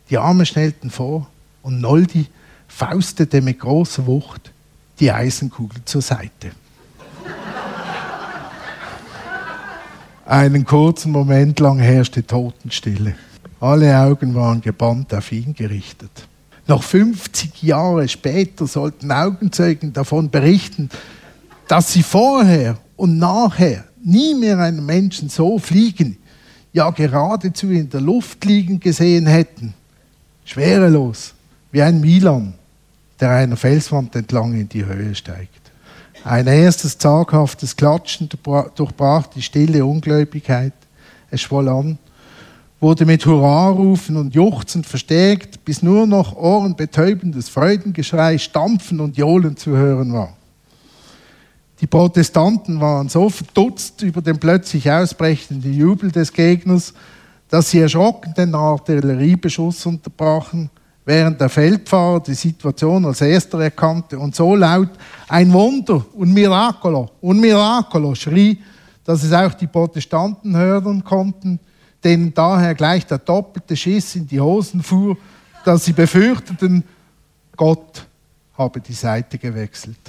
die Arme schnellten vor und Noldi faustete mit großer Wucht die Eisenkugel zur Seite. Einen kurzen Moment lang herrschte Totenstille. Alle Augen waren gebannt auf ihn gerichtet. Noch 50 Jahre später sollten Augenzeugen davon berichten, dass sie vorher und nachher nie mehr einen Menschen so fliegen, ja geradezu in der Luft liegen gesehen hätten. Schwerelos, wie ein Milan, der einer Felswand entlang in die Höhe steigt. Ein erstes zaghaftes Klatschen durchbrach die stille Ungläubigkeit. Es schwoll an wurde mit Hurrarufen und Juchzen verstärkt, bis nur noch ohrenbetäubendes Freudengeschrei, Stampfen und Johlen zu hören war. Die Protestanten waren so verdutzt über den plötzlich ausbrechenden Jubel des Gegners, dass sie erschrocken den Artilleriebeschuss unterbrachen, während der Feldfahrer die Situation als erster erkannte und so laut ein Wunder! Und Miracolo! Und Miracolo! schrie, dass es auch die Protestanten hören konnten, denen daher gleich der doppelte Schiss in die Hosen fuhr, dass sie befürchteten, Gott habe die Seite gewechselt.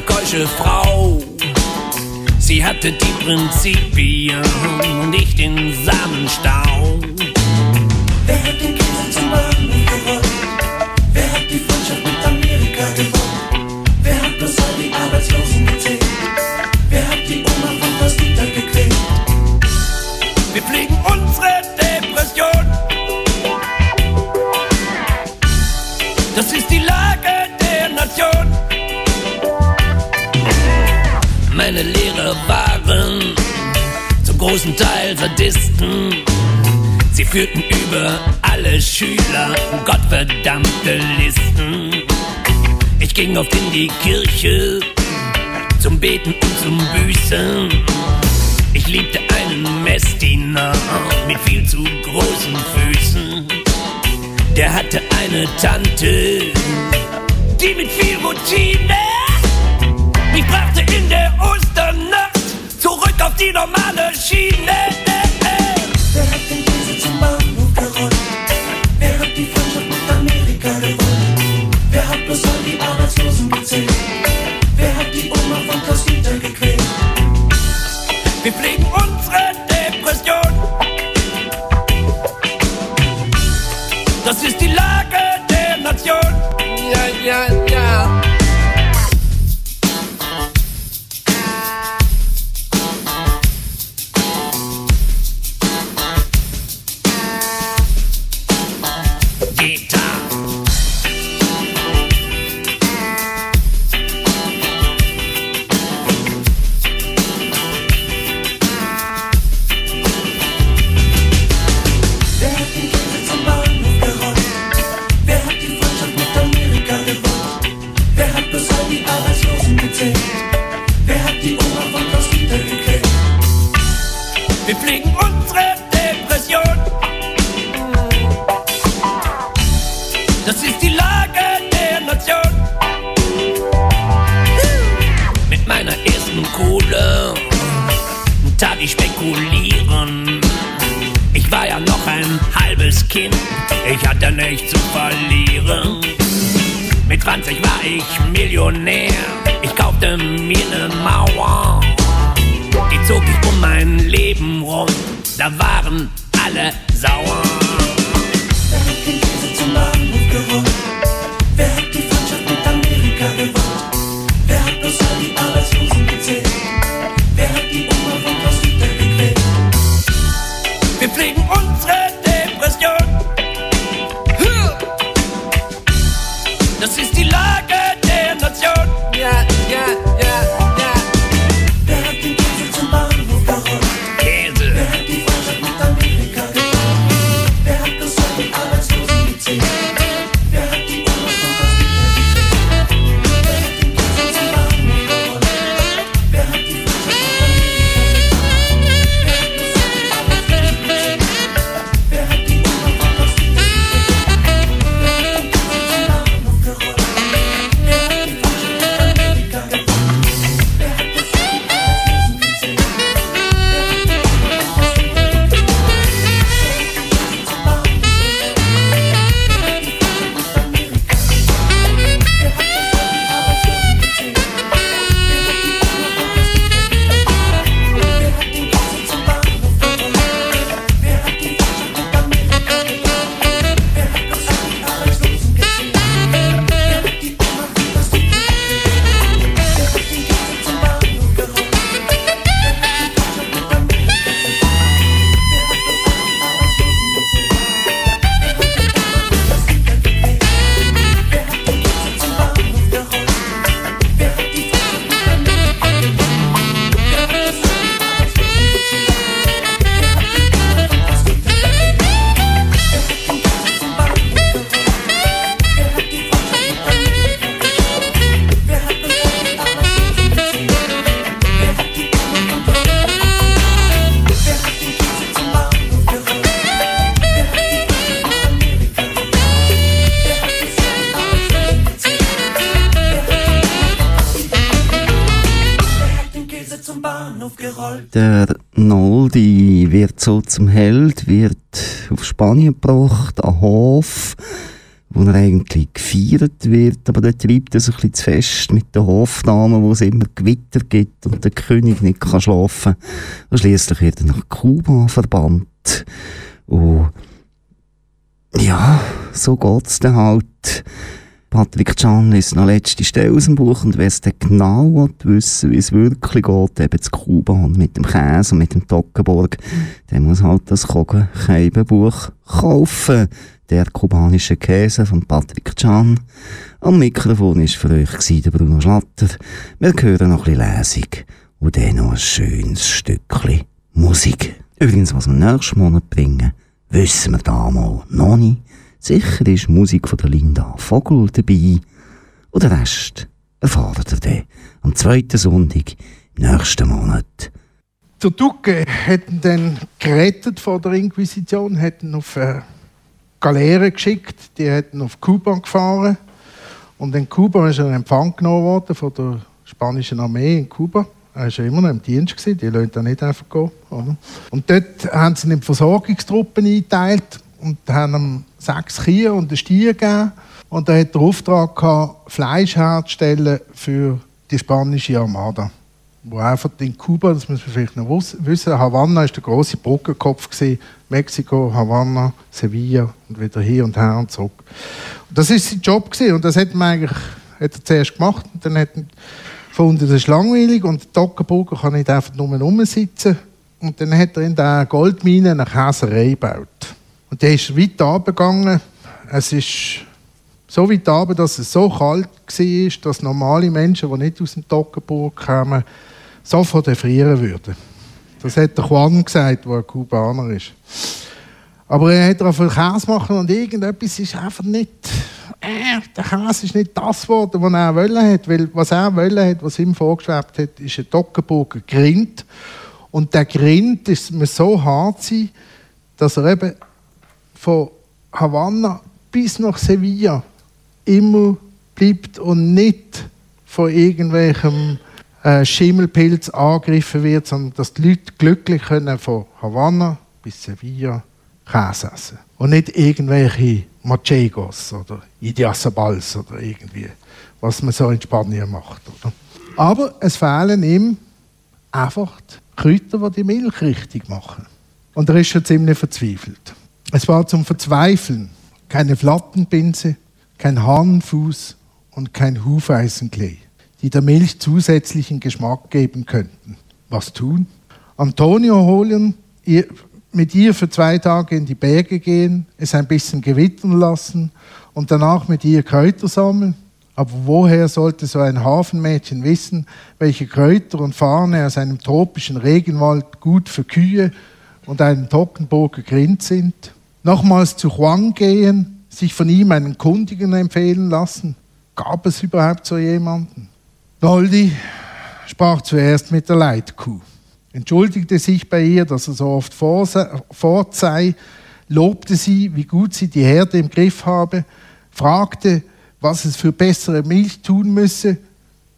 Falsche Frau. Sie hatte die Prinzipien und ich den Samenstau. großen Teil Sadisten. Sie führten über alle Schüler gottverdammte Listen. Ich ging oft in die Kirche zum Beten und zum Büßen. Ich liebte einen Messdiener mit viel zu großen Füßen. Der hatte eine Tante, die mit viel Routine mich brachte in der Ost. sorti normale, chine zum Held wird auf Spanien gebracht, an Hof, wo er eigentlich gefeiert wird, aber dort treibt er sich ein bisschen zu fest mit der Hofdame, wo es immer Gewitter gibt und der König nicht kann schlafen kann. Und schliesslich wird er nach Kuba verbannt. Und ja, so geht es dann halt. Patrick Can liest noch letzte Stelle aus dem Buch und wer es dann genau wissen wie es wirklich geht, eben zu Kuba und mit dem Käse und mit dem Toggenburg, der muss halt das Kogenscheibenbuch kaufen. Der kubanische Käse von Patrick Can. Am Mikrofon war für euch der Bruno Schlatter. Wir hören noch ein Lesung und dann noch ein schönes Stückchen Musik. Übrigens, was wir nächsten Monat bringen, wissen wir da mal noch nicht. Sicher ist Musik von der Linda Vogel dabei. Und den Rest erfahrt ihr dann am zweiten Sonntag im nächsten Monat. Der Duque hat ihn dann gerettet vor der Inquisition, hat ihn auf eine Galeere geschickt, die hat ihn auf Kuba gefahren. Und in Kuba ist er in Empfang genommen worden von der spanischen Armee in Kuba. Er war ja immer noch im Dienst, gewesen, die lassen ihn nicht einfach gehen. Oder? Und dort haben sie ihn in Versorgungstruppen eingeteilt und haben ihm sechs Kühe und einen Stier gegeben. Und er hat den Auftrag gehabt, Fleisch herzustellen für die spanische Armada. Wo einfach in Kuba, das muss man vielleicht noch wissen, Havanna ist der große Brückenkopf gewesen. Mexiko, Havanna, Sevilla und wieder hier und her und zurück. Und das ist sein Job gewesen. und das hat eigentlich hat er zuerst gemacht und dann hat er gefunden, das ist langweilig und der Toggenburger kann nicht einfach nur rumsitzen. Und dann hat er in der Goldmine eine Käserei gebaut. Und der ist weit runtergegangen. Es ist so weit runter, dass es so kalt war, dass normale Menschen, die nicht aus dem Toggenburg kamen, sofort erfrieren würden. Das hat der Juan gesagt, der ein Kubaner ist. Aber er hat darauf Käse machen und irgendetwas ist einfach nicht. Äh, der Käse ist nicht das geworden, was er wollen hat. Weil was er wollen hat, was ihm vorgeschwebt hat, ist ein Toggenburger Grind. Und der Grind ist mir so hart dass er eben von Havanna bis nach Sevilla immer bleibt und nicht von irgendwelchem äh, Schimmelpilz angegriffen wird, sondern dass die Leute glücklich können von Havanna bis Sevilla Käse essen. Und nicht irgendwelche Machegos oder Idiasabals oder irgendwie, was man so in Spanien macht. Oder? Aber es fehlen ihm einfach die Kräuter, die die Milch richtig machen. Und er ist schon ziemlich verzweifelt. Es war zum Verzweifeln keine Flattenpinse, kein Hahnenfuß und kein Hufeisenklee, die der Milch zusätzlichen Geschmack geben könnten. Was tun? Antonio holen, ihr, mit ihr für zwei Tage in die Berge gehen, es ein bisschen gewittern lassen und danach mit ihr Kräuter sammeln. Aber woher sollte so ein Hafenmädchen wissen, welche Kräuter und Farne aus einem tropischen Regenwald gut für Kühe und einen Toggenburger Grind sind? Nochmals zu Juan gehen, sich von ihm einen Kundigen empfehlen lassen? Gab es überhaupt so jemanden? Noldi sprach zuerst mit der Leitkuh, entschuldigte sich bei ihr, dass er so oft fort sei, lobte sie, wie gut sie die Herde im Griff habe, fragte, was es für bessere Milch tun müsse,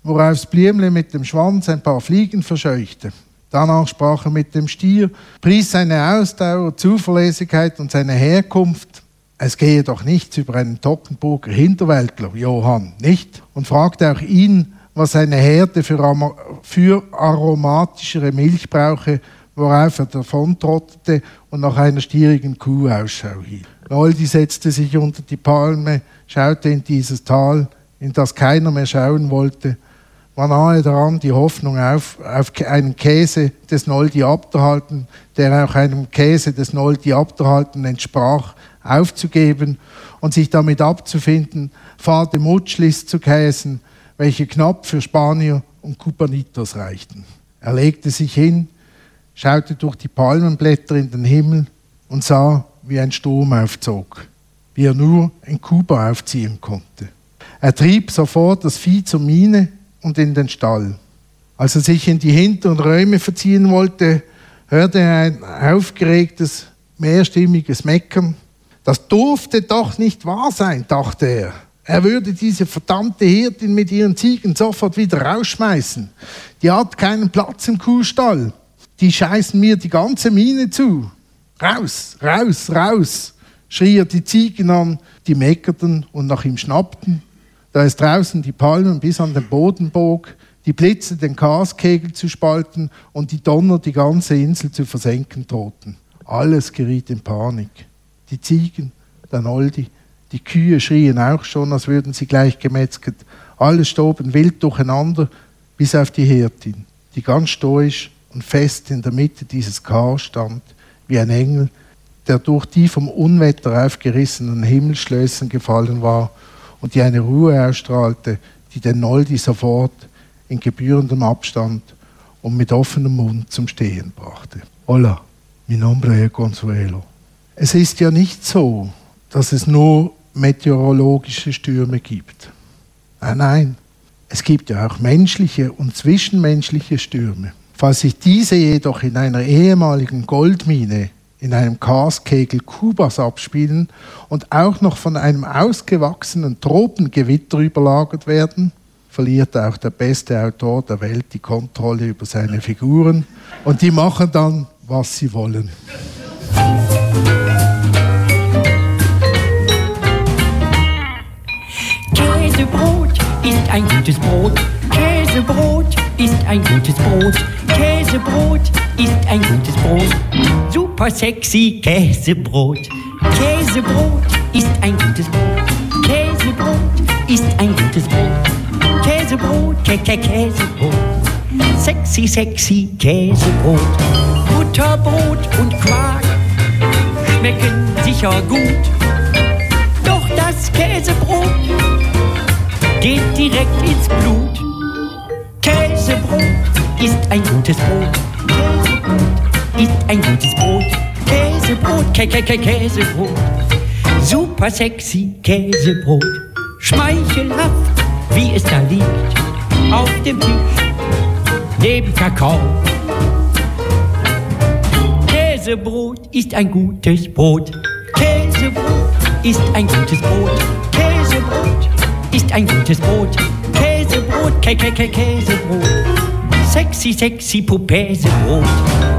worauf Bliemle mit dem Schwanz ein paar Fliegen verscheuchte. Danach sprach er mit dem Stier, pries seine Ausdauer, Zuverlässigkeit und seine Herkunft. Es gehe doch nichts über einen Toggenburger Hinterwäldler, Johann, nicht? Und fragte auch ihn, was seine Herde für, Ama- für aromatischere Milch brauche, worauf er davontrottete und nach einer stierigen Kuh Ausschau hielt. Noldi setzte sich unter die Palme, schaute in dieses Tal, in das keiner mehr schauen wollte, war nahe daran, die Hoffnung auf, auf einen Käse des Noldi abzuhalten, der auch einem Käse des Noldi abzuhalten entsprach, aufzugeben und sich damit abzufinden, fade Mutschlis zu käsen, welche knapp für Spanier und Cupanitos reichten. Er legte sich hin, schaute durch die Palmenblätter in den Himmel und sah, wie ein Sturm aufzog, wie er nur in Kuba aufziehen konnte. Er trieb sofort das Vieh zur Mine und in den Stall. Als er sich in die hinteren Räume verziehen wollte, hörte er ein aufgeregtes, mehrstimmiges Meckern. Das durfte doch nicht wahr sein, dachte er. Er würde diese verdammte Hirtin mit ihren Ziegen sofort wieder rausschmeißen. Die hat keinen Platz im Kuhstall. Die scheißen mir die ganze Mine zu. Raus, raus, raus, schrie er die Ziegen an, die meckerten und nach ihm schnappten. Da es draußen die Palmen bis an den Boden bog, die Blitze den Gaskegel zu spalten und die Donner die ganze Insel zu versenken drohten. Alles geriet in Panik. Die Ziegen, der Noldi, Die Kühe schrien auch schon, als würden sie gleich gemetzelt. Alles stoben wild durcheinander, bis auf die Hirtin, die ganz stoisch und fest in der Mitte dieses Chaos stand, wie ein Engel, der durch die vom Unwetter aufgerissenen Himmelsschlössen gefallen war und die eine Ruhe ausstrahlte, die den Noldi sofort in gebührendem Abstand und mit offenem Mund zum Stehen brachte. Hola, mi nombre es Consuelo. Es ist ja nicht so, dass es nur meteorologische Stürme gibt. Nein, nein, es gibt ja auch menschliche und zwischenmenschliche Stürme. Falls sich diese jedoch in einer ehemaligen Goldmine in einem Gaskegel Kubas abspielen und auch noch von einem ausgewachsenen Tropengewitter überlagert werden, verliert auch der beste Autor der Welt die Kontrolle über seine Figuren und die machen dann, was sie wollen. Käsebrot ist ein gutes Brot. Käsebrot ist ein gutes Brot. Käsebrot ist ein gutes Brot. Super sexy Käsebrot. Käsebrot ist ein gutes Brot. Käsebrot ist ein gutes Brot. Käsebrot, Kä Kä Käsebrot. Sexy, sexy Käsebrot. Butterbrot und Quark schmecken sicher gut. Doch das Käsebrot geht direkt ins Blut. Käsebrot ist ein gutes Brot. Käsebrot ist ein gutes Brot. Käsebrot, Kä Kä Kä Käsebrot. Super sexy Käsebrot. Schmeichelhaft, wie es da liegt. Auf dem Tisch, neben Kakao. Käsebrot ist ein gutes Brot. Käsebrot ist ein gutes Brot. Käsebrot ist ein gutes Brot. Käsebrot, Kä Kä Kä Käsebrot. Sexy, sexy Pupäsebrot. Zeit